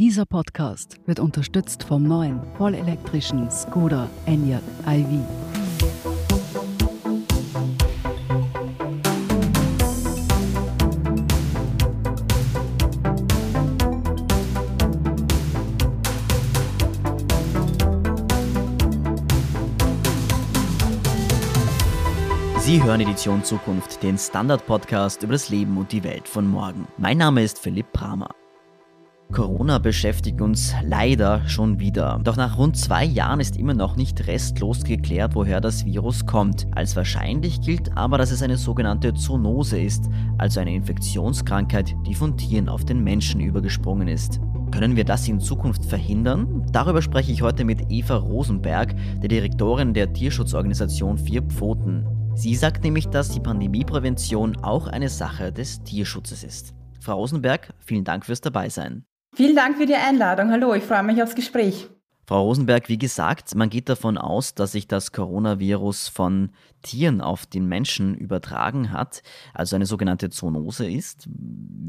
Dieser Podcast wird unterstützt vom neuen vollelektrischen Skoda Enyaq iV. Sie hören Edition Zukunft, den Standard-Podcast über das Leben und die Welt von morgen. Mein Name ist Philipp Bramer. Corona beschäftigt uns leider schon wieder. Doch nach rund zwei Jahren ist immer noch nicht restlos geklärt, woher das Virus kommt. Als wahrscheinlich gilt aber, dass es eine sogenannte Zoonose ist, also eine Infektionskrankheit, die von Tieren auf den Menschen übergesprungen ist. Können wir das in Zukunft verhindern? Darüber spreche ich heute mit Eva Rosenberg, der Direktorin der Tierschutzorganisation Vier Pfoten. Sie sagt nämlich, dass die Pandemieprävention auch eine Sache des Tierschutzes ist. Frau Rosenberg, vielen Dank fürs Dabeisein. Vielen Dank für die Einladung. Hallo, ich freue mich aufs Gespräch. Frau Rosenberg, wie gesagt, man geht davon aus, dass sich das Coronavirus von Tieren auf den Menschen übertragen hat, also eine sogenannte Zoonose ist.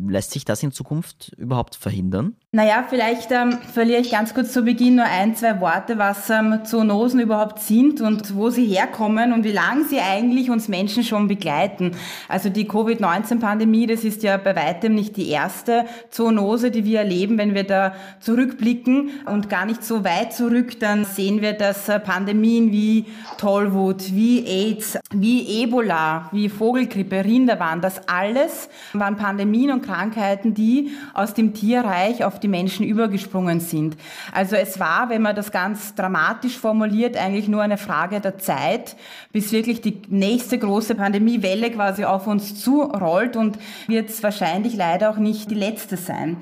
Lässt sich das in Zukunft überhaupt verhindern? Naja, vielleicht ähm, verliere ich ganz kurz zu Beginn nur ein, zwei Worte, was ähm, Zoonosen überhaupt sind und wo sie herkommen und wie lange sie eigentlich uns Menschen schon begleiten. Also die Covid-19-Pandemie, das ist ja bei weitem nicht die erste Zoonose, die wir erleben. Wenn wir da zurückblicken und gar nicht so weit zurück, dann sehen wir, dass äh, Pandemien wie Tollwut, wie AIDS, wie Ebola, wie Vogelgrippe, Rinderwahn, das alles waren Pandemien und Krankheiten, die aus dem Tierreich auf die Menschen übergesprungen sind. Also es war, wenn man das ganz dramatisch formuliert, eigentlich nur eine Frage der Zeit, bis wirklich die nächste große Pandemiewelle quasi auf uns zurollt und wird es wahrscheinlich leider auch nicht die letzte sein.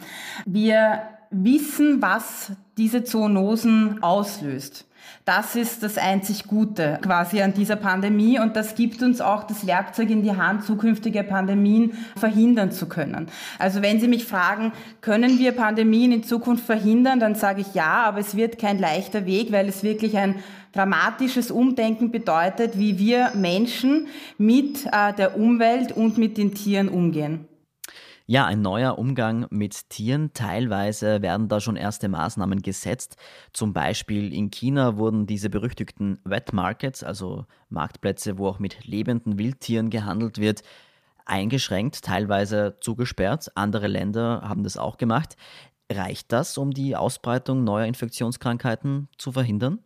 Wir wissen, was diese Zoonosen auslöst. Das ist das einzig Gute quasi an dieser Pandemie und das gibt uns auch das Werkzeug in die Hand, zukünftige Pandemien verhindern zu können. Also wenn Sie mich fragen, können wir Pandemien in Zukunft verhindern, dann sage ich ja, aber es wird kein leichter Weg, weil es wirklich ein dramatisches Umdenken bedeutet, wie wir Menschen mit äh, der Umwelt und mit den Tieren umgehen. Ja, ein neuer Umgang mit Tieren. Teilweise werden da schon erste Maßnahmen gesetzt. Zum Beispiel in China wurden diese berüchtigten Wet Markets, also Marktplätze, wo auch mit lebenden Wildtieren gehandelt wird, eingeschränkt, teilweise zugesperrt. Andere Länder haben das auch gemacht. Reicht das, um die Ausbreitung neuer Infektionskrankheiten zu verhindern?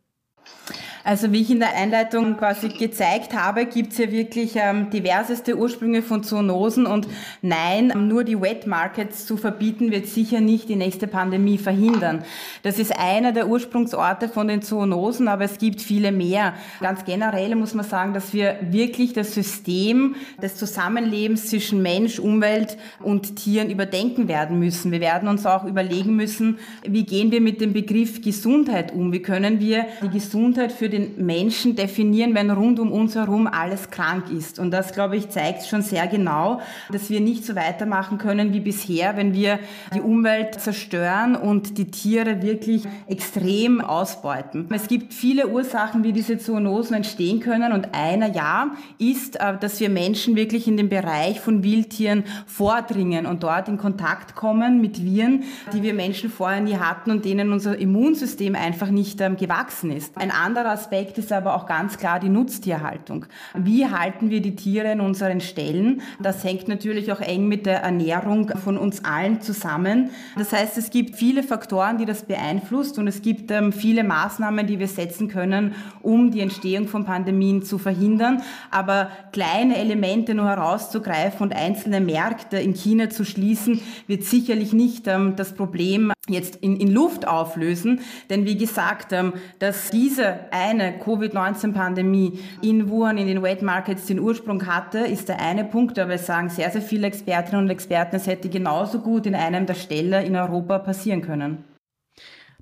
Also wie ich in der Einleitung quasi gezeigt habe, gibt es ja wirklich ähm, diverseste Ursprünge von Zoonosen und nein, nur die Wet Markets zu verbieten, wird sicher nicht die nächste Pandemie verhindern. Das ist einer der Ursprungsorte von den Zoonosen, aber es gibt viele mehr. Ganz generell muss man sagen, dass wir wirklich das System des Zusammenlebens zwischen Mensch, Umwelt und Tieren überdenken werden müssen. Wir werden uns auch überlegen müssen, wie gehen wir mit dem Begriff Gesundheit um? Wie können wir die Gesundheit für den Menschen definieren, wenn rund um uns herum alles krank ist. Und das, glaube ich, zeigt schon sehr genau, dass wir nicht so weitermachen können wie bisher, wenn wir die Umwelt zerstören und die Tiere wirklich extrem ausbeuten. Es gibt viele Ursachen, wie diese Zoonosen entstehen können. Und einer, ja, ist, äh, dass wir Menschen wirklich in den Bereich von Wildtieren vordringen und dort in Kontakt kommen mit Viren, die wir Menschen vorher nie hatten und denen unser Immunsystem einfach nicht ähm, gewachsen ist. Ein anderer Aspekt ist aber auch ganz klar die Nutztierhaltung. Wie halten wir die Tiere in unseren Ställen? Das hängt natürlich auch eng mit der Ernährung von uns allen zusammen. Das heißt, es gibt viele Faktoren, die das beeinflusst und es gibt ähm, viele Maßnahmen, die wir setzen können, um die Entstehung von Pandemien zu verhindern. Aber kleine Elemente nur herauszugreifen und einzelne Märkte in China zu schließen, wird sicherlich nicht ähm, das Problem jetzt in, in Luft auflösen. Denn wie gesagt, ähm, dass diese eine Covid-19-Pandemie in Wuhan, in den Wet Markets den Ursprung hatte, ist der eine Punkt. Aber es sagen sehr, sehr viele Expertinnen und Experten, es hätte genauso gut in einem der Ställe in Europa passieren können.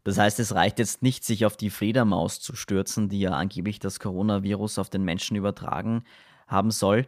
Das heißt, es reicht jetzt nicht, sich auf die Fledermaus zu stürzen, die ja angeblich das Coronavirus auf den Menschen übertragen haben soll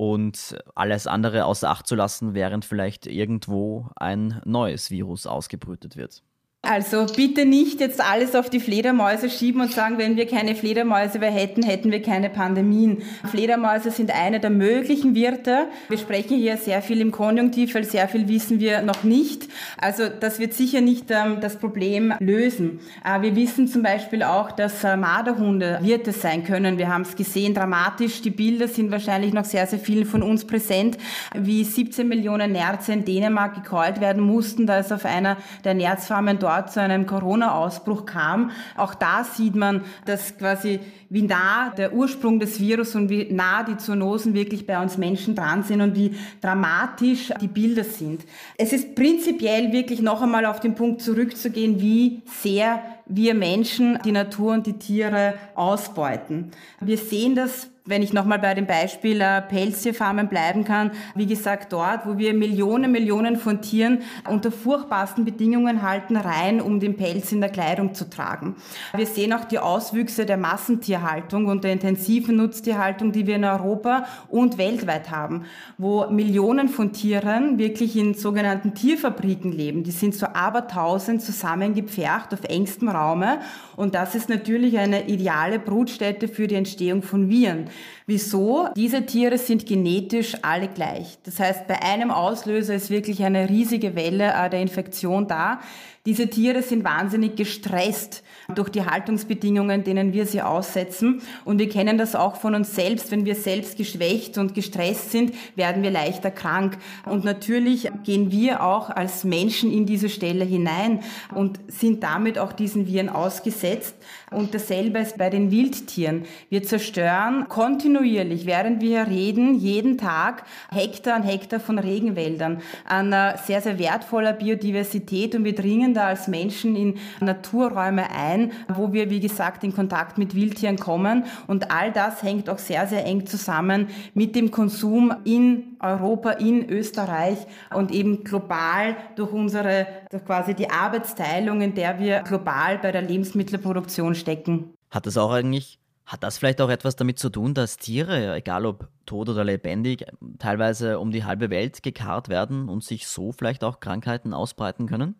und alles andere außer Acht zu lassen, während vielleicht irgendwo ein neues Virus ausgebrütet wird. Also bitte nicht jetzt alles auf die Fledermäuse schieben und sagen, wenn wir keine Fledermäuse mehr hätten, hätten wir keine Pandemien. Fledermäuse sind eine der möglichen Wirte. Wir sprechen hier sehr viel im Konjunktiv, weil sehr viel wissen wir noch nicht. Also das wird sicher nicht ähm, das Problem lösen. Äh, wir wissen zum Beispiel auch, dass äh, Marderhunde Wirte sein können. Wir haben es gesehen, dramatisch. Die Bilder sind wahrscheinlich noch sehr, sehr vielen von uns präsent, wie 17 Millionen Nerze in Dänemark gekeult werden mussten, da es auf einer der Nerzfarmen dort dort zu einem Corona-Ausbruch kam. Auch da sieht man, dass quasi wie nah der Ursprung des Virus und wie nah die Zoonosen wirklich bei uns Menschen dran sind und wie dramatisch die Bilder sind. Es ist prinzipiell wirklich noch einmal auf den Punkt zurückzugehen, wie sehr wir Menschen die Natur und die Tiere ausbeuten. Wir sehen das wenn ich nochmal bei dem Beispiel äh, Pelztierfarmen bleiben kann, wie gesagt, dort, wo wir Millionen, Millionen von Tieren unter furchtbarsten Bedingungen halten, rein, um den Pelz in der Kleidung zu tragen. Wir sehen auch die Auswüchse der Massentierhaltung und der intensiven Nutztierhaltung, die wir in Europa und weltweit haben, wo Millionen von Tieren wirklich in sogenannten Tierfabriken leben. Die sind so abertausend zusammengepfercht auf engstem Raume und das ist natürlich eine ideale Brutstätte für die Entstehung von Viren. Wieso? Diese Tiere sind genetisch alle gleich. Das heißt, bei einem Auslöser ist wirklich eine riesige Welle äh, der Infektion da. Diese Tiere sind wahnsinnig gestresst durch die Haltungsbedingungen, denen wir sie aussetzen. Und wir kennen das auch von uns selbst. Wenn wir selbst geschwächt und gestresst sind, werden wir leichter krank. Und natürlich gehen wir auch als Menschen in diese Stelle hinein und sind damit auch diesen Viren ausgesetzt. Und dasselbe ist bei den Wildtieren. Wir zerstören kontinuierlich, während wir reden, jeden Tag Hektar an Hektar von Regenwäldern, an sehr, sehr wertvoller Biodiversität und wir dringen da als Menschen in Naturräume ein, wo wir, wie gesagt, in Kontakt mit Wildtieren kommen. Und all das hängt auch sehr, sehr eng zusammen mit dem Konsum in Europa, in Österreich und eben global durch unsere, durch quasi die Arbeitsteilung, in der wir global bei der Lebensmittelproduktion stecken. Hat das auch eigentlich hat das vielleicht auch etwas damit zu tun, dass Tiere, egal ob tot oder lebendig, teilweise um die halbe Welt gekarrt werden und sich so vielleicht auch Krankheiten ausbreiten können?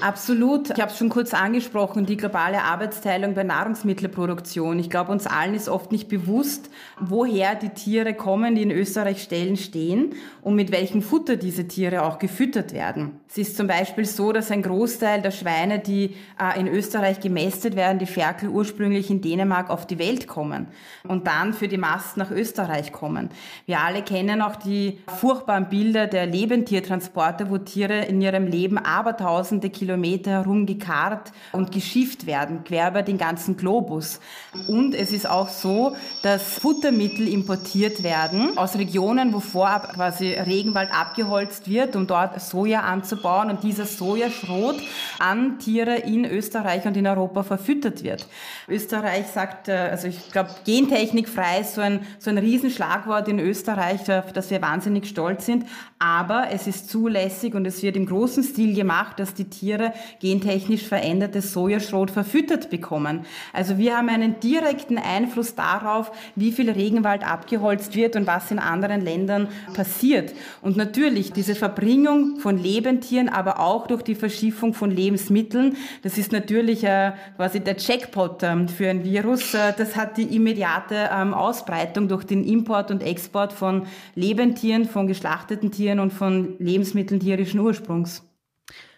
Absolut. Ich habe es schon kurz angesprochen, die globale Arbeitsteilung bei Nahrungsmittelproduktion. Ich glaube, uns allen ist oft nicht bewusst, woher die Tiere kommen, die in Österreich Stellen stehen und mit welchem Futter diese Tiere auch gefüttert werden. Es ist zum Beispiel so, dass ein Großteil der Schweine, die äh, in Österreich gemästet werden, die Ferkel ursprünglich in Dänemark auf die Welt kommen und dann für die Mast nach Österreich kommen. Wir alle kennen auch die furchtbaren Bilder der Lebendtiertransporte, wo Tiere in ihrem Leben abertausende Kilometer Kilometer herum gekarrt und geschifft werden, quer über den ganzen Globus. Und es ist auch so, dass Futtermittel importiert werden aus Regionen, wo vorab quasi Regenwald abgeholzt wird, um dort Soja anzubauen und dieser Sojaschrot an Tiere in Österreich und in Europa verfüttert wird. Österreich sagt, äh, also ich glaube, Gentechnik frei ist so ein, so ein Riesenschlagwort in Österreich, auf das wir wahnsinnig stolz sind. Aber es ist zulässig und es wird im großen Stil gemacht, dass die Tiere gentechnisch verändertes Sojaschrot verfüttert bekommen. Also wir haben einen direkten Einfluss darauf, wie viel Regenwald abgeholzt wird und was in anderen Ländern passiert. Und natürlich diese Verbringung von Lebendtieren, aber auch durch die Verschiffung von Lebensmitteln, das ist natürlich äh, quasi der Jackpot ähm, für ein Virus. Äh, das hat die immediate ähm, Ausbreitung durch den Import und Export von Lebendtieren, von geschlachteten Tieren und von Lebensmitteln tierischen Ursprungs.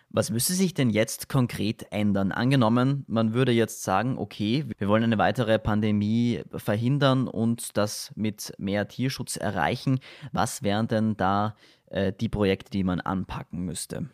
Was müsste sich denn jetzt konkret ändern? Angenommen, man würde jetzt sagen, okay, wir wollen eine weitere Pandemie verhindern und das mit mehr Tierschutz erreichen. Was wären denn da äh, die Projekte, die man anpacken müsste?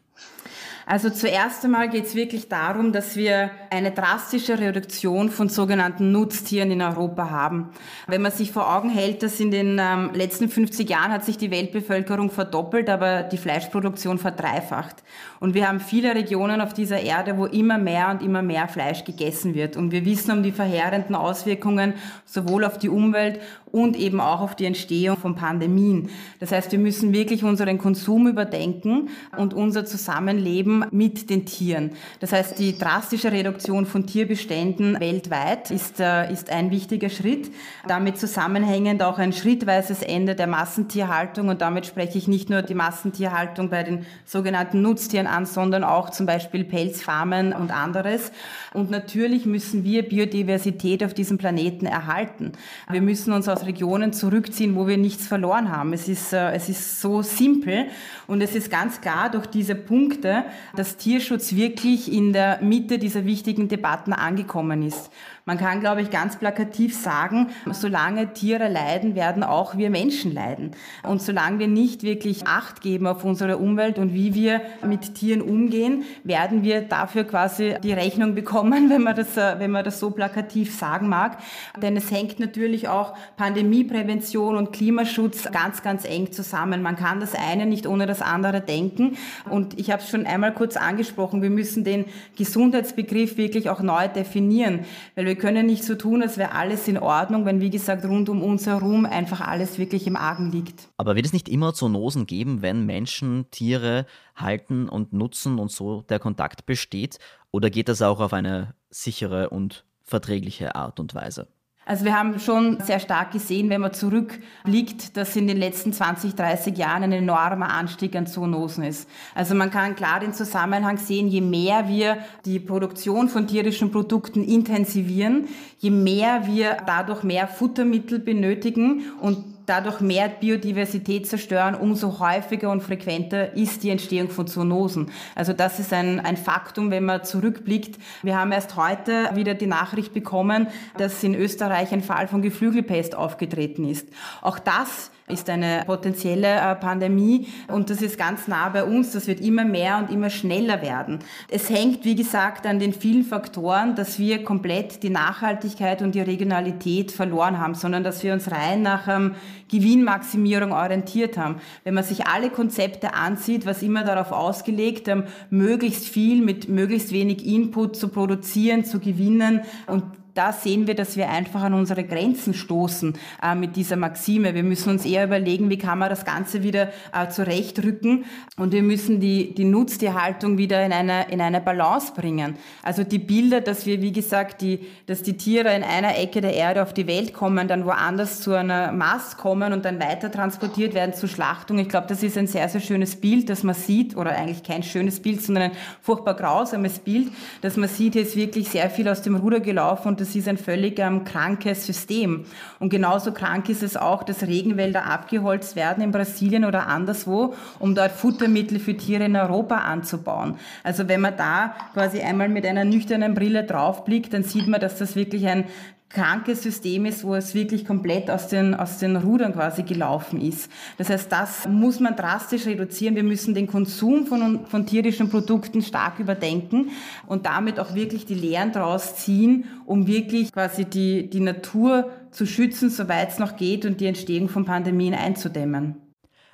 Also zuerst einmal geht es wirklich darum, dass wir eine drastische Reduktion von sogenannten Nutztieren in Europa haben. Wenn man sich vor Augen hält, dass in den ähm, letzten 50 Jahren hat sich die Weltbevölkerung verdoppelt, aber die Fleischproduktion verdreifacht. Und wir haben viele Regionen auf dieser Erde, wo immer mehr und immer mehr Fleisch gegessen wird. Und wir wissen um die verheerenden Auswirkungen sowohl auf die Umwelt und eben auch auf die Entstehung von Pandemien. Das heißt, wir müssen wirklich unseren Konsum überdenken und unser Zusammenhang Zusammenleben mit den Tieren. Das heißt, die drastische Reduktion von Tierbeständen weltweit ist, äh, ist ein wichtiger Schritt. Damit zusammenhängend auch ein schrittweises Ende der Massentierhaltung und damit spreche ich nicht nur die Massentierhaltung bei den sogenannten Nutztieren an, sondern auch zum Beispiel Pelzfarmen und anderes. Und natürlich müssen wir Biodiversität auf diesem Planeten erhalten. Wir müssen uns aus Regionen zurückziehen, wo wir nichts verloren haben. Es ist, äh, es ist so simpel und es ist ganz klar durch diese Punkte, dass Tierschutz wirklich in der Mitte dieser wichtigen Debatten angekommen ist. Man kann, glaube ich, ganz plakativ sagen, solange Tiere leiden, werden auch wir Menschen leiden. Und solange wir nicht wirklich Acht geben auf unsere Umwelt und wie wir mit Tieren umgehen, werden wir dafür quasi die Rechnung bekommen, wenn man das, äh, wenn man das so plakativ sagen mag. Denn es hängt natürlich auch Pandemieprävention und Klimaschutz ganz, ganz eng zusammen. Man kann das eine nicht ohne das andere denken. Und ich habe es schon einmal kurz angesprochen, wir müssen den Gesundheitsbegriff wirklich auch neu definieren. Weil wir können nicht so tun, als wäre alles in Ordnung, wenn, wie gesagt, rund um uns herum einfach alles wirklich im Argen liegt. Aber wird es nicht immer Zoonosen geben, wenn Menschen Tiere halten und nutzen und so der Kontakt besteht? Oder geht das auch auf eine sichere und verträgliche Art und Weise? Also wir haben schon sehr stark gesehen, wenn man zurückblickt, dass in den letzten 20, 30 Jahren ein enormer Anstieg an Zoonosen ist. Also man kann klar den Zusammenhang sehen, je mehr wir die Produktion von tierischen Produkten intensivieren, je mehr wir dadurch mehr Futtermittel benötigen und dadurch mehr Biodiversität zerstören, umso häufiger und frequenter ist die Entstehung von Zoonosen. Also das ist ein, ein Faktum, wenn man zurückblickt. Wir haben erst heute wieder die Nachricht bekommen, dass in Österreich ein Fall von Geflügelpest aufgetreten ist. Auch das ist eine potenzielle äh, Pandemie und das ist ganz nah bei uns. Das wird immer mehr und immer schneller werden. Es hängt, wie gesagt, an den vielen Faktoren, dass wir komplett die Nachhaltigkeit und die Regionalität verloren haben, sondern dass wir uns rein nach ähm, Gewinnmaximierung orientiert haben. Wenn man sich alle Konzepte ansieht, was immer darauf ausgelegt, ähm, möglichst viel mit möglichst wenig Input zu produzieren, zu gewinnen und da sehen wir, dass wir einfach an unsere Grenzen stoßen äh, mit dieser Maxime. Wir müssen uns eher überlegen, wie kann man das Ganze wieder äh, zurechtrücken und wir müssen die, die Nutztierhaltung wieder in eine, in eine Balance bringen. Also die Bilder, dass wir, wie gesagt, die, dass die Tiere in einer Ecke der Erde auf die Welt kommen, dann woanders zu einer Mast kommen und dann weiter transportiert werden zur Schlachtung. Ich glaube, das ist ein sehr, sehr schönes Bild, das man sieht, oder eigentlich kein schönes Bild, sondern ein furchtbar grausames Bild, dass man sieht, hier ist wirklich sehr viel aus dem Ruder gelaufen und das ist ein völlig ähm, krankes System. Und genauso krank ist es auch, dass Regenwälder abgeholzt werden in Brasilien oder anderswo, um dort Futtermittel für Tiere in Europa anzubauen. Also wenn man da quasi einmal mit einer nüchternen Brille draufblickt, dann sieht man, dass das wirklich ein krankes System ist, wo es wirklich komplett aus den, aus den Rudern quasi gelaufen ist. Das heißt, das muss man drastisch reduzieren. Wir müssen den Konsum von, von tierischen Produkten stark überdenken und damit auch wirklich die Lehren daraus ziehen, um wirklich quasi die, die Natur zu schützen, soweit es noch geht und die Entstehung von Pandemien einzudämmen.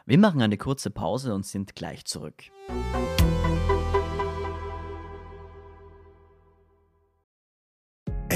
Wir machen eine kurze Pause und sind gleich zurück.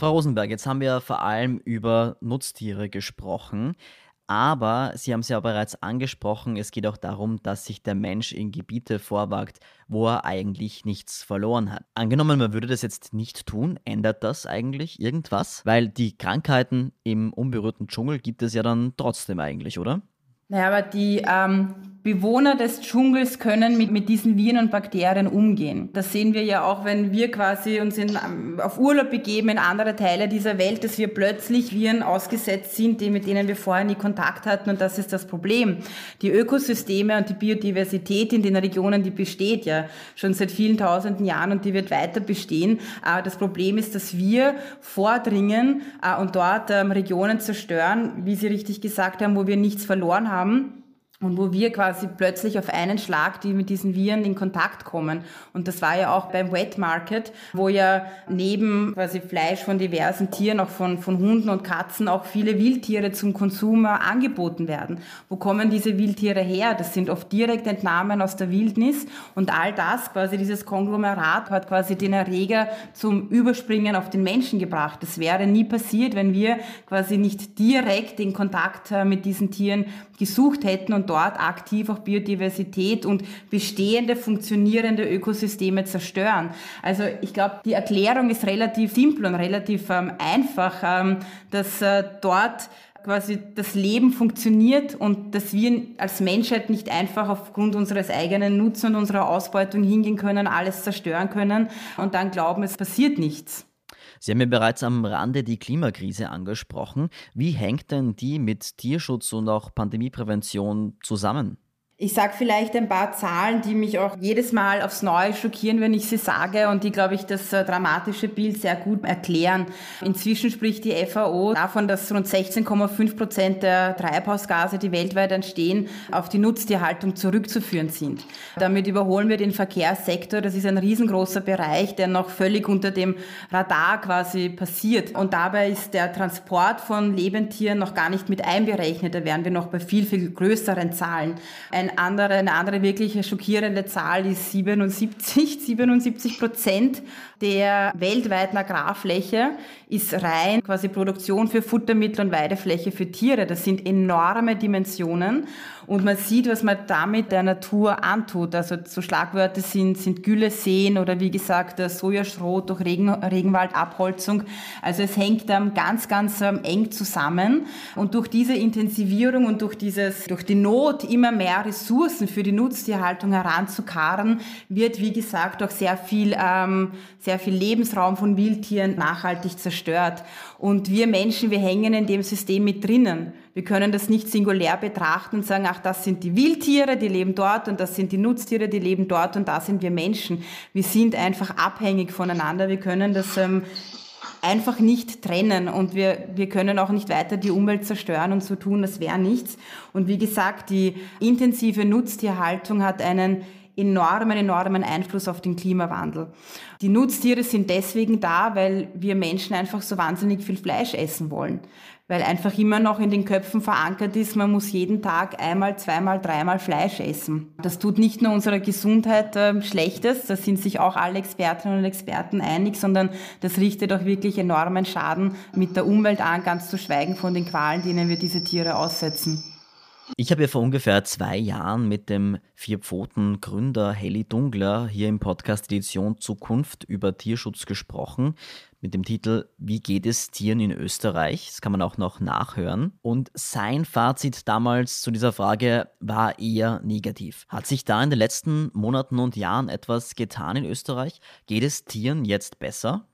Frau Rosenberg, jetzt haben wir vor allem über Nutztiere gesprochen, aber Sie haben es ja bereits angesprochen, es geht auch darum, dass sich der Mensch in Gebiete vorwagt, wo er eigentlich nichts verloren hat. Angenommen, man würde das jetzt nicht tun, ändert das eigentlich irgendwas? Weil die Krankheiten im unberührten Dschungel gibt es ja dann trotzdem eigentlich, oder? Naja, aber die ähm, Bewohner des Dschungels können mit, mit diesen Viren und Bakterien umgehen. Das sehen wir ja auch, wenn wir quasi uns in, ähm, auf Urlaub begeben in andere Teile dieser Welt, dass wir plötzlich Viren ausgesetzt sind, die, mit denen wir vorher nie Kontakt hatten. Und das ist das Problem. Die Ökosysteme und die Biodiversität in den Regionen, die besteht ja schon seit vielen tausenden Jahren und die wird weiter bestehen. Aber das Problem ist, dass wir vordringen äh, und dort ähm, Regionen zerstören, wie Sie richtig gesagt haben, wo wir nichts verloren haben und wo wir quasi plötzlich auf einen Schlag die mit diesen Viren in Kontakt kommen. Und das war ja auch beim Wet Market, wo ja neben quasi Fleisch von diversen Tieren, auch von, von Hunden und Katzen, auch viele Wildtiere zum Konsum angeboten werden. Wo kommen diese Wildtiere her? Das sind oft Direktentnahmen aus der Wildnis und all das, quasi dieses Konglomerat hat quasi den Erreger zum Überspringen auf den Menschen gebracht. Das wäre nie passiert, wenn wir quasi nicht direkt den Kontakt äh, mit diesen Tieren gesucht hätten und dort aktiv auch Biodiversität und bestehende funktionierende Ökosysteme zerstören. Also ich glaube, die Erklärung ist relativ simpel und relativ ähm, einfach, ähm, dass äh, dort quasi das Leben funktioniert und dass wir als Menschheit nicht einfach aufgrund unseres eigenen Nutzen und unserer Ausbeutung hingehen können, alles zerstören können und dann glauben, es passiert nichts. Sie haben ja bereits am Rande die Klimakrise angesprochen. Wie hängt denn die mit Tierschutz und auch Pandemieprävention zusammen? Ich sage vielleicht ein paar Zahlen, die mich auch jedes Mal aufs Neue schockieren, wenn ich sie sage und die, glaube ich, das äh, dramatische Bild sehr gut erklären. Inzwischen spricht die FAO davon, dass rund 16,5 Prozent der Treibhausgase, die weltweit entstehen, auf die Nutztierhaltung zurückzuführen sind. Damit überholen wir den Verkehrssektor. Das ist ein riesengroßer Bereich, der noch völlig unter dem Radar quasi passiert. Und dabei ist der Transport von Lebendtieren noch gar nicht mit einberechnet. Da wären wir noch bei viel, viel größeren Zahlen. Ein andere, eine andere wirklich schockierende Zahl ist 77, 77 Prozent der weltweiten Agrarfläche ist rein quasi Produktion für Futtermittel und Weidefläche für Tiere. Das sind enorme Dimensionen und man sieht, was man damit der Natur antut. Also so Schlagwörter sind, sind Gülleseen oder wie gesagt Sojaschrot durch Regen, Regenwaldabholzung. Also es hängt ganz, ganz ähm, eng zusammen und durch diese Intensivierung und durch dieses, durch die Not immer mehr Ressourcen für die Nutztierhaltung heranzukarren, wird wie gesagt auch sehr viel, ähm, sehr viel Lebensraum von Wildtieren nachhaltig zerstört. Und wir Menschen, wir hängen in dem System mit drinnen. Wir können das nicht singulär betrachten und sagen, ach, das sind die Wildtiere, die leben dort und das sind die Nutztiere, die leben dort und da sind wir Menschen. Wir sind einfach abhängig voneinander. Wir können das ähm, einfach nicht trennen und wir, wir können auch nicht weiter die Umwelt zerstören und so tun, das wäre nichts. Und wie gesagt, die intensive Nutztierhaltung hat einen enormen, enormen Einfluss auf den Klimawandel. Die Nutztiere sind deswegen da, weil wir Menschen einfach so wahnsinnig viel Fleisch essen wollen. Weil einfach immer noch in den Köpfen verankert ist, man muss jeden Tag einmal, zweimal, dreimal Fleisch essen. Das tut nicht nur unserer Gesundheit äh, Schlechtes, da sind sich auch alle Expertinnen und Experten einig, sondern das richtet auch wirklich enormen Schaden mit der Umwelt an, ganz zu schweigen von den Qualen, denen wir diese Tiere aussetzen. Ich habe ja vor ungefähr zwei Jahren mit dem Vierpfoten-Gründer Heli Dungler hier im Podcast Edition Zukunft über Tierschutz gesprochen mit dem Titel Wie geht es Tieren in Österreich? Das kann man auch noch nachhören. Und sein Fazit damals zu dieser Frage war eher negativ. Hat sich da in den letzten Monaten und Jahren etwas getan in Österreich? Geht es Tieren jetzt besser?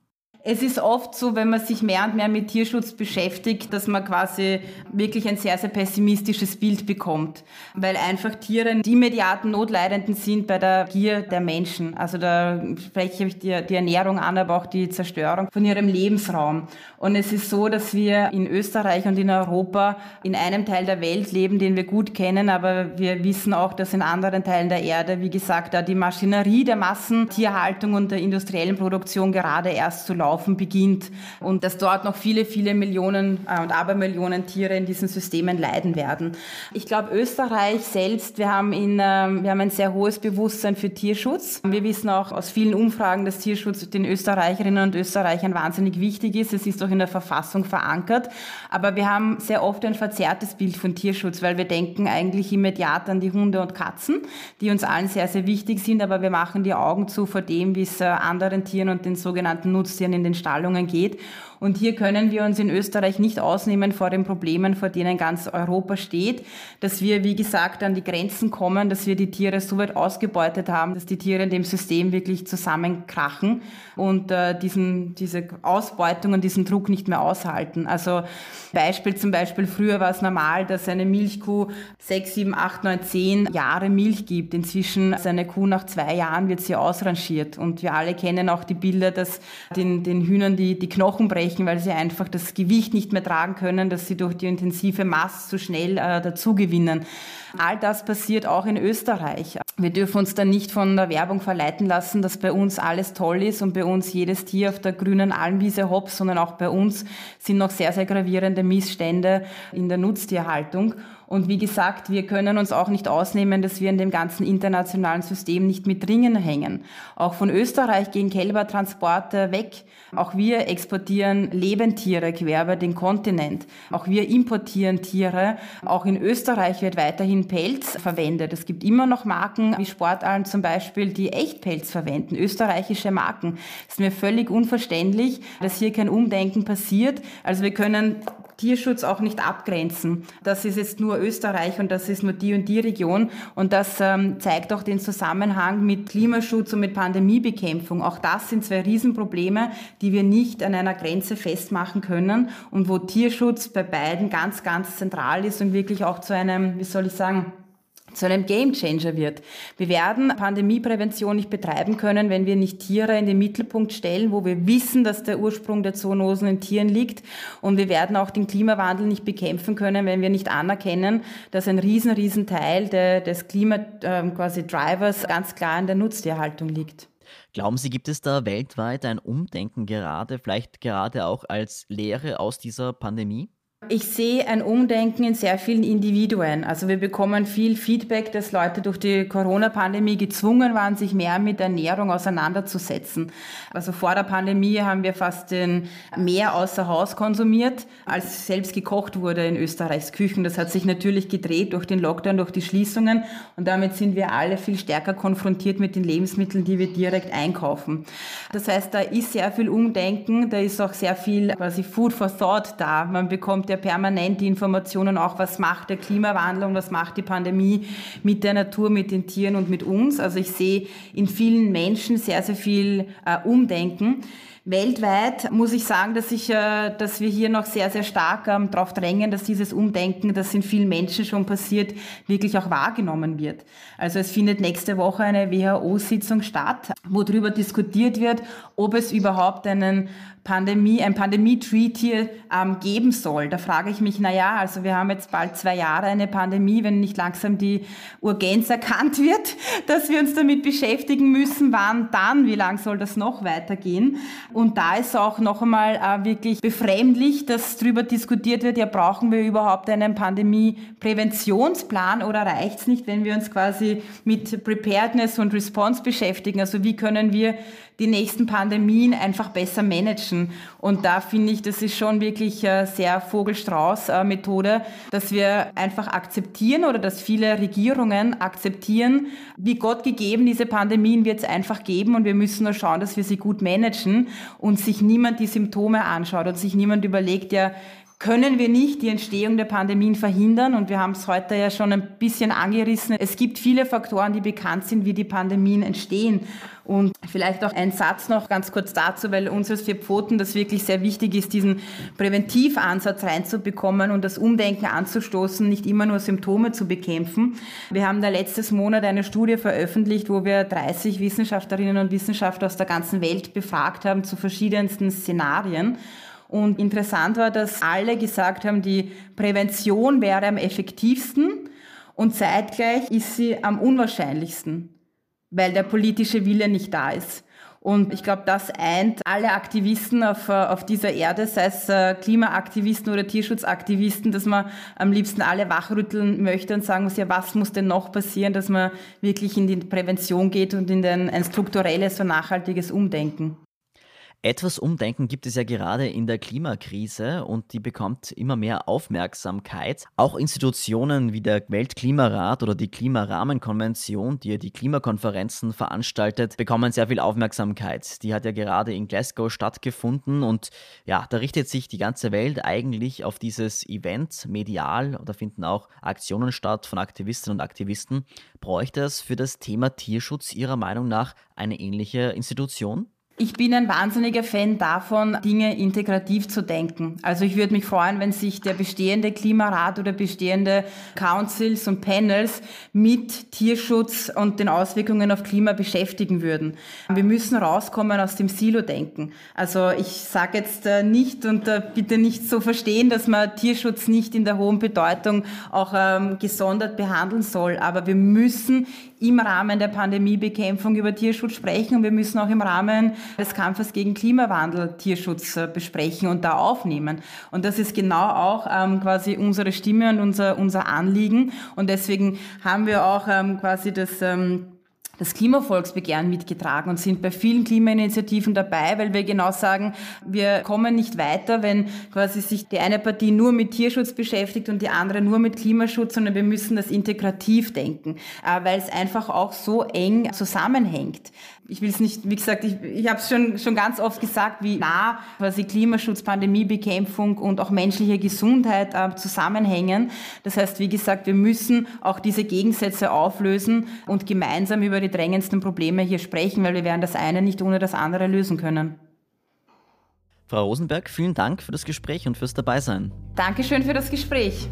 Es ist oft so, wenn man sich mehr und mehr mit Tierschutz beschäftigt, dass man quasi wirklich ein sehr, sehr pessimistisches Bild bekommt, weil einfach Tiere die imediaten Notleidenden sind bei der Gier der Menschen. Also da spreche ich die, die Ernährung an, aber auch die Zerstörung von ihrem Lebensraum. Und es ist so, dass wir in Österreich und in Europa in einem Teil der Welt leben, den wir gut kennen, aber wir wissen auch, dass in anderen Teilen der Erde, wie gesagt, da die Maschinerie der Massentierhaltung und der industriellen Produktion gerade erst zu laufen Laufen beginnt und dass dort noch viele, viele Millionen äh, und Abermillionen Tiere in diesen Systemen leiden werden. Ich glaube, Österreich selbst, wir haben, in, äh, wir haben ein sehr hohes Bewusstsein für Tierschutz. Wir wissen auch aus vielen Umfragen, dass Tierschutz den Österreicherinnen und Österreichern wahnsinnig wichtig ist. Es ist auch in der Verfassung verankert. Aber wir haben sehr oft ein verzerrtes Bild von Tierschutz, weil wir denken eigentlich immediat an die Hunde und Katzen, die uns allen sehr, sehr wichtig sind. Aber wir machen die Augen zu vor dem, wie es äh, anderen Tieren und den sogenannten Nutztieren in den Stallungen geht. Und hier können wir uns in Österreich nicht ausnehmen vor den Problemen, vor denen ganz Europa steht, dass wir, wie gesagt, an die Grenzen kommen, dass wir die Tiere so weit ausgebeutet haben, dass die Tiere in dem System wirklich zusammenkrachen und äh, diesen, diese Ausbeutung und diesen Druck nicht mehr aushalten. Also Beispiel zum Beispiel, früher war es normal, dass eine Milchkuh sechs, sieben, acht, neun, zehn Jahre Milch gibt. Inzwischen seine Kuh nach zwei Jahren wird sie ausrangiert. Und wir alle kennen auch die Bilder, dass den, den Hühnern die, die Knochen brechen aufbrechen, weil sie einfach das Gewicht nicht mehr tragen können, dass sie durch die intensive Mast zu schnell äh, dazugewinnen. All das passiert auch in Österreich. Wir dürfen uns dann nicht von der Werbung verleiten lassen, dass bei uns alles toll ist und bei uns jedes Tier auf der grünen Almwiese hoppt, sondern auch bei uns sind noch sehr, sehr gravierende Missstände in der Nutztierhaltung. Und wie gesagt, wir können uns auch nicht ausnehmen, dass wir in dem ganzen internationalen System nicht mit Ringen hängen. Auch von Österreich gehen Kälbertransporte weg. Auch wir exportieren Lebendtiere quer über den Kontinent. Auch wir importieren Tiere. Auch in Österreich wird weiterhin Pelz verwendet. Es gibt immer noch Marken wie Sportallen zum Beispiel, die Echtpelz verwenden, österreichische Marken. Es ist mir völlig unverständlich, dass hier kein Umdenken passiert. Also wir können Tierschutz auch nicht abgrenzen. Das ist jetzt nur Österreich und das ist nur die und die Region. Und das ähm, zeigt auch den Zusammenhang mit Klimaschutz und mit Pandemiebekämpfung. Auch das sind zwei Riesenprobleme, die wir nicht an einer Grenze festmachen können und wo Tierschutz bei beiden ganz, ganz zentral ist und wirklich auch zu einem, wie soll ich sagen, zu einem Gamechanger wird. Wir werden Pandemieprävention nicht betreiben können, wenn wir nicht Tiere in den Mittelpunkt stellen, wo wir wissen, dass der Ursprung der Zoonosen in Tieren liegt. Und wir werden auch den Klimawandel nicht bekämpfen können, wenn wir nicht anerkennen, dass ein riesen, riesen Teil der, des Klima, äh, quasi Drivers ganz klar in der Nutztierhaltung liegt. Glauben Sie, gibt es da weltweit ein Umdenken gerade, vielleicht gerade auch als Lehre aus dieser Pandemie? Ich sehe ein Umdenken in sehr vielen Individuen. Also wir bekommen viel Feedback, dass Leute durch die Corona-Pandemie gezwungen waren, sich mehr mit Ernährung auseinanderzusetzen. Also vor der Pandemie haben wir fast mehr außer Haus konsumiert, als selbst gekocht wurde in Österreichs Küchen. Das hat sich natürlich gedreht durch den Lockdown, durch die Schließungen und damit sind wir alle viel stärker konfrontiert mit den Lebensmitteln, die wir direkt einkaufen. Das heißt, da ist sehr viel Umdenken, da ist auch sehr viel quasi Food for Thought da. Man bekommt ja ja permanent die Informationen auch, was macht der Klimawandel und was macht die Pandemie mit der Natur, mit den Tieren und mit uns. Also ich sehe in vielen Menschen sehr, sehr viel äh, Umdenken. Weltweit muss ich sagen, dass, ich, äh, dass wir hier noch sehr, sehr stark ähm, darauf drängen, dass dieses Umdenken, das in vielen Menschen schon passiert, wirklich auch wahrgenommen wird. Also es findet nächste Woche eine WHO-Sitzung statt, wo darüber diskutiert wird, ob es überhaupt einen Pandemie, ein Pandemie-Treaty ähm, geben soll. Da frage ich mich, na ja, also wir haben jetzt bald zwei Jahre eine Pandemie, wenn nicht langsam die Urgenz erkannt wird, dass wir uns damit beschäftigen müssen, wann dann, wie lang soll das noch weitergehen? Und da ist auch noch einmal äh, wirklich befremdlich, dass darüber diskutiert wird, ja, brauchen wir überhaupt einen Pandemie-Präventionsplan oder reicht es nicht, wenn wir uns quasi mit Preparedness und Response beschäftigen? Also wie können wir die nächsten Pandemien einfach besser managen. Und da finde ich, das ist schon wirklich sehr Vogelstrauß-Methode, dass wir einfach akzeptieren oder dass viele Regierungen akzeptieren, wie Gott gegeben, diese Pandemien wird es einfach geben und wir müssen nur schauen, dass wir sie gut managen und sich niemand die Symptome anschaut und sich niemand überlegt, ja, können wir nicht die Entstehung der Pandemien verhindern. Und wir haben es heute ja schon ein bisschen angerissen. Es gibt viele Faktoren, die bekannt sind, wie die Pandemien entstehen. Und vielleicht auch ein Satz noch ganz kurz dazu, weil uns als Vier Pfoten das wirklich sehr wichtig ist, diesen Präventivansatz reinzubekommen und das Umdenken anzustoßen, nicht immer nur Symptome zu bekämpfen. Wir haben da letztes Monat eine Studie veröffentlicht, wo wir 30 Wissenschaftlerinnen und Wissenschaftler aus der ganzen Welt befragt haben zu verschiedensten Szenarien. Und interessant war, dass alle gesagt haben, die Prävention wäre am effektivsten und zeitgleich ist sie am unwahrscheinlichsten, weil der politische Wille nicht da ist. Und ich glaube, das eint alle Aktivisten auf, auf dieser Erde, sei es äh, Klimaaktivisten oder Tierschutzaktivisten, dass man am liebsten alle wachrütteln möchte und sagen muss, ja, was muss denn noch passieren, dass man wirklich in die Prävention geht und in den, ein strukturelles und nachhaltiges Umdenken. Etwas Umdenken gibt es ja gerade in der Klimakrise und die bekommt immer mehr Aufmerksamkeit. Auch Institutionen wie der Weltklimarat oder die Klimarahmenkonvention, die ja die Klimakonferenzen veranstaltet, bekommen sehr viel Aufmerksamkeit. Die hat ja gerade in Glasgow stattgefunden und ja, da richtet sich die ganze Welt eigentlich auf dieses Event medial. Da finden auch Aktionen statt von Aktivistinnen und Aktivisten. Bräuchte es für das Thema Tierschutz Ihrer Meinung nach eine ähnliche Institution? Ich bin ein wahnsinniger Fan davon, Dinge integrativ zu denken. Also ich würde mich freuen, wenn sich der bestehende Klimarat oder bestehende Councils und Panels mit Tierschutz und den Auswirkungen auf Klima beschäftigen würden. Wir müssen rauskommen aus dem Silo-Denken. Also ich sage jetzt äh, nicht und äh, bitte nicht so verstehen, dass man Tierschutz nicht in der hohen Bedeutung auch ähm, gesondert behandeln soll. Aber wir müssen im Rahmen der Pandemiebekämpfung über Tierschutz sprechen und wir müssen auch im Rahmen des Kampfes gegen Klimawandel Tierschutz äh, besprechen und da aufnehmen. Und das ist genau auch ähm, quasi unsere Stimme und unser, unser Anliegen. Und deswegen haben wir auch ähm, quasi das ähm, das Klimavolksbegehren mitgetragen und sind bei vielen Klimainitiativen dabei, weil wir genau sagen, wir kommen nicht weiter, wenn quasi sich die eine Partie nur mit Tierschutz beschäftigt und die andere nur mit Klimaschutz, sondern wir müssen das integrativ denken, äh, weil es einfach auch so eng zusammenhängt ich will es nicht, wie gesagt, ich, ich habe es schon, schon ganz oft gesagt, wie nah quasi Klimaschutz, Pandemiebekämpfung und auch menschliche Gesundheit äh, zusammenhängen. Das heißt, wie gesagt, wir müssen auch diese Gegensätze auflösen und gemeinsam über die drängendsten Probleme hier sprechen, weil wir werden das eine nicht ohne das andere lösen können. Frau Rosenberg, vielen Dank für das Gespräch und fürs Dabeisein. Dankeschön für das Gespräch.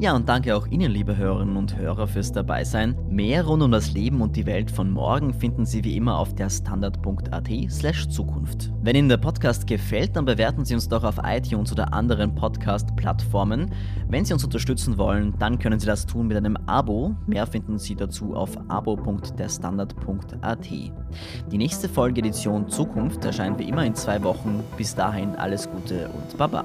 Ja, und danke auch Ihnen, liebe Hörerinnen und Hörer, fürs Dabeisein. Mehr rund um das Leben und die Welt von morgen finden Sie wie immer auf der standard.at slash Zukunft. Wenn Ihnen der Podcast gefällt, dann bewerten Sie uns doch auf iTunes oder anderen Podcast-Plattformen. Wenn Sie uns unterstützen wollen, dann können Sie das tun mit einem Abo. Mehr finden Sie dazu auf abo.derstandard.at. Die nächste Folge Edition Zukunft erscheint wie immer in zwei Wochen. Bis dahin alles Gute und Baba.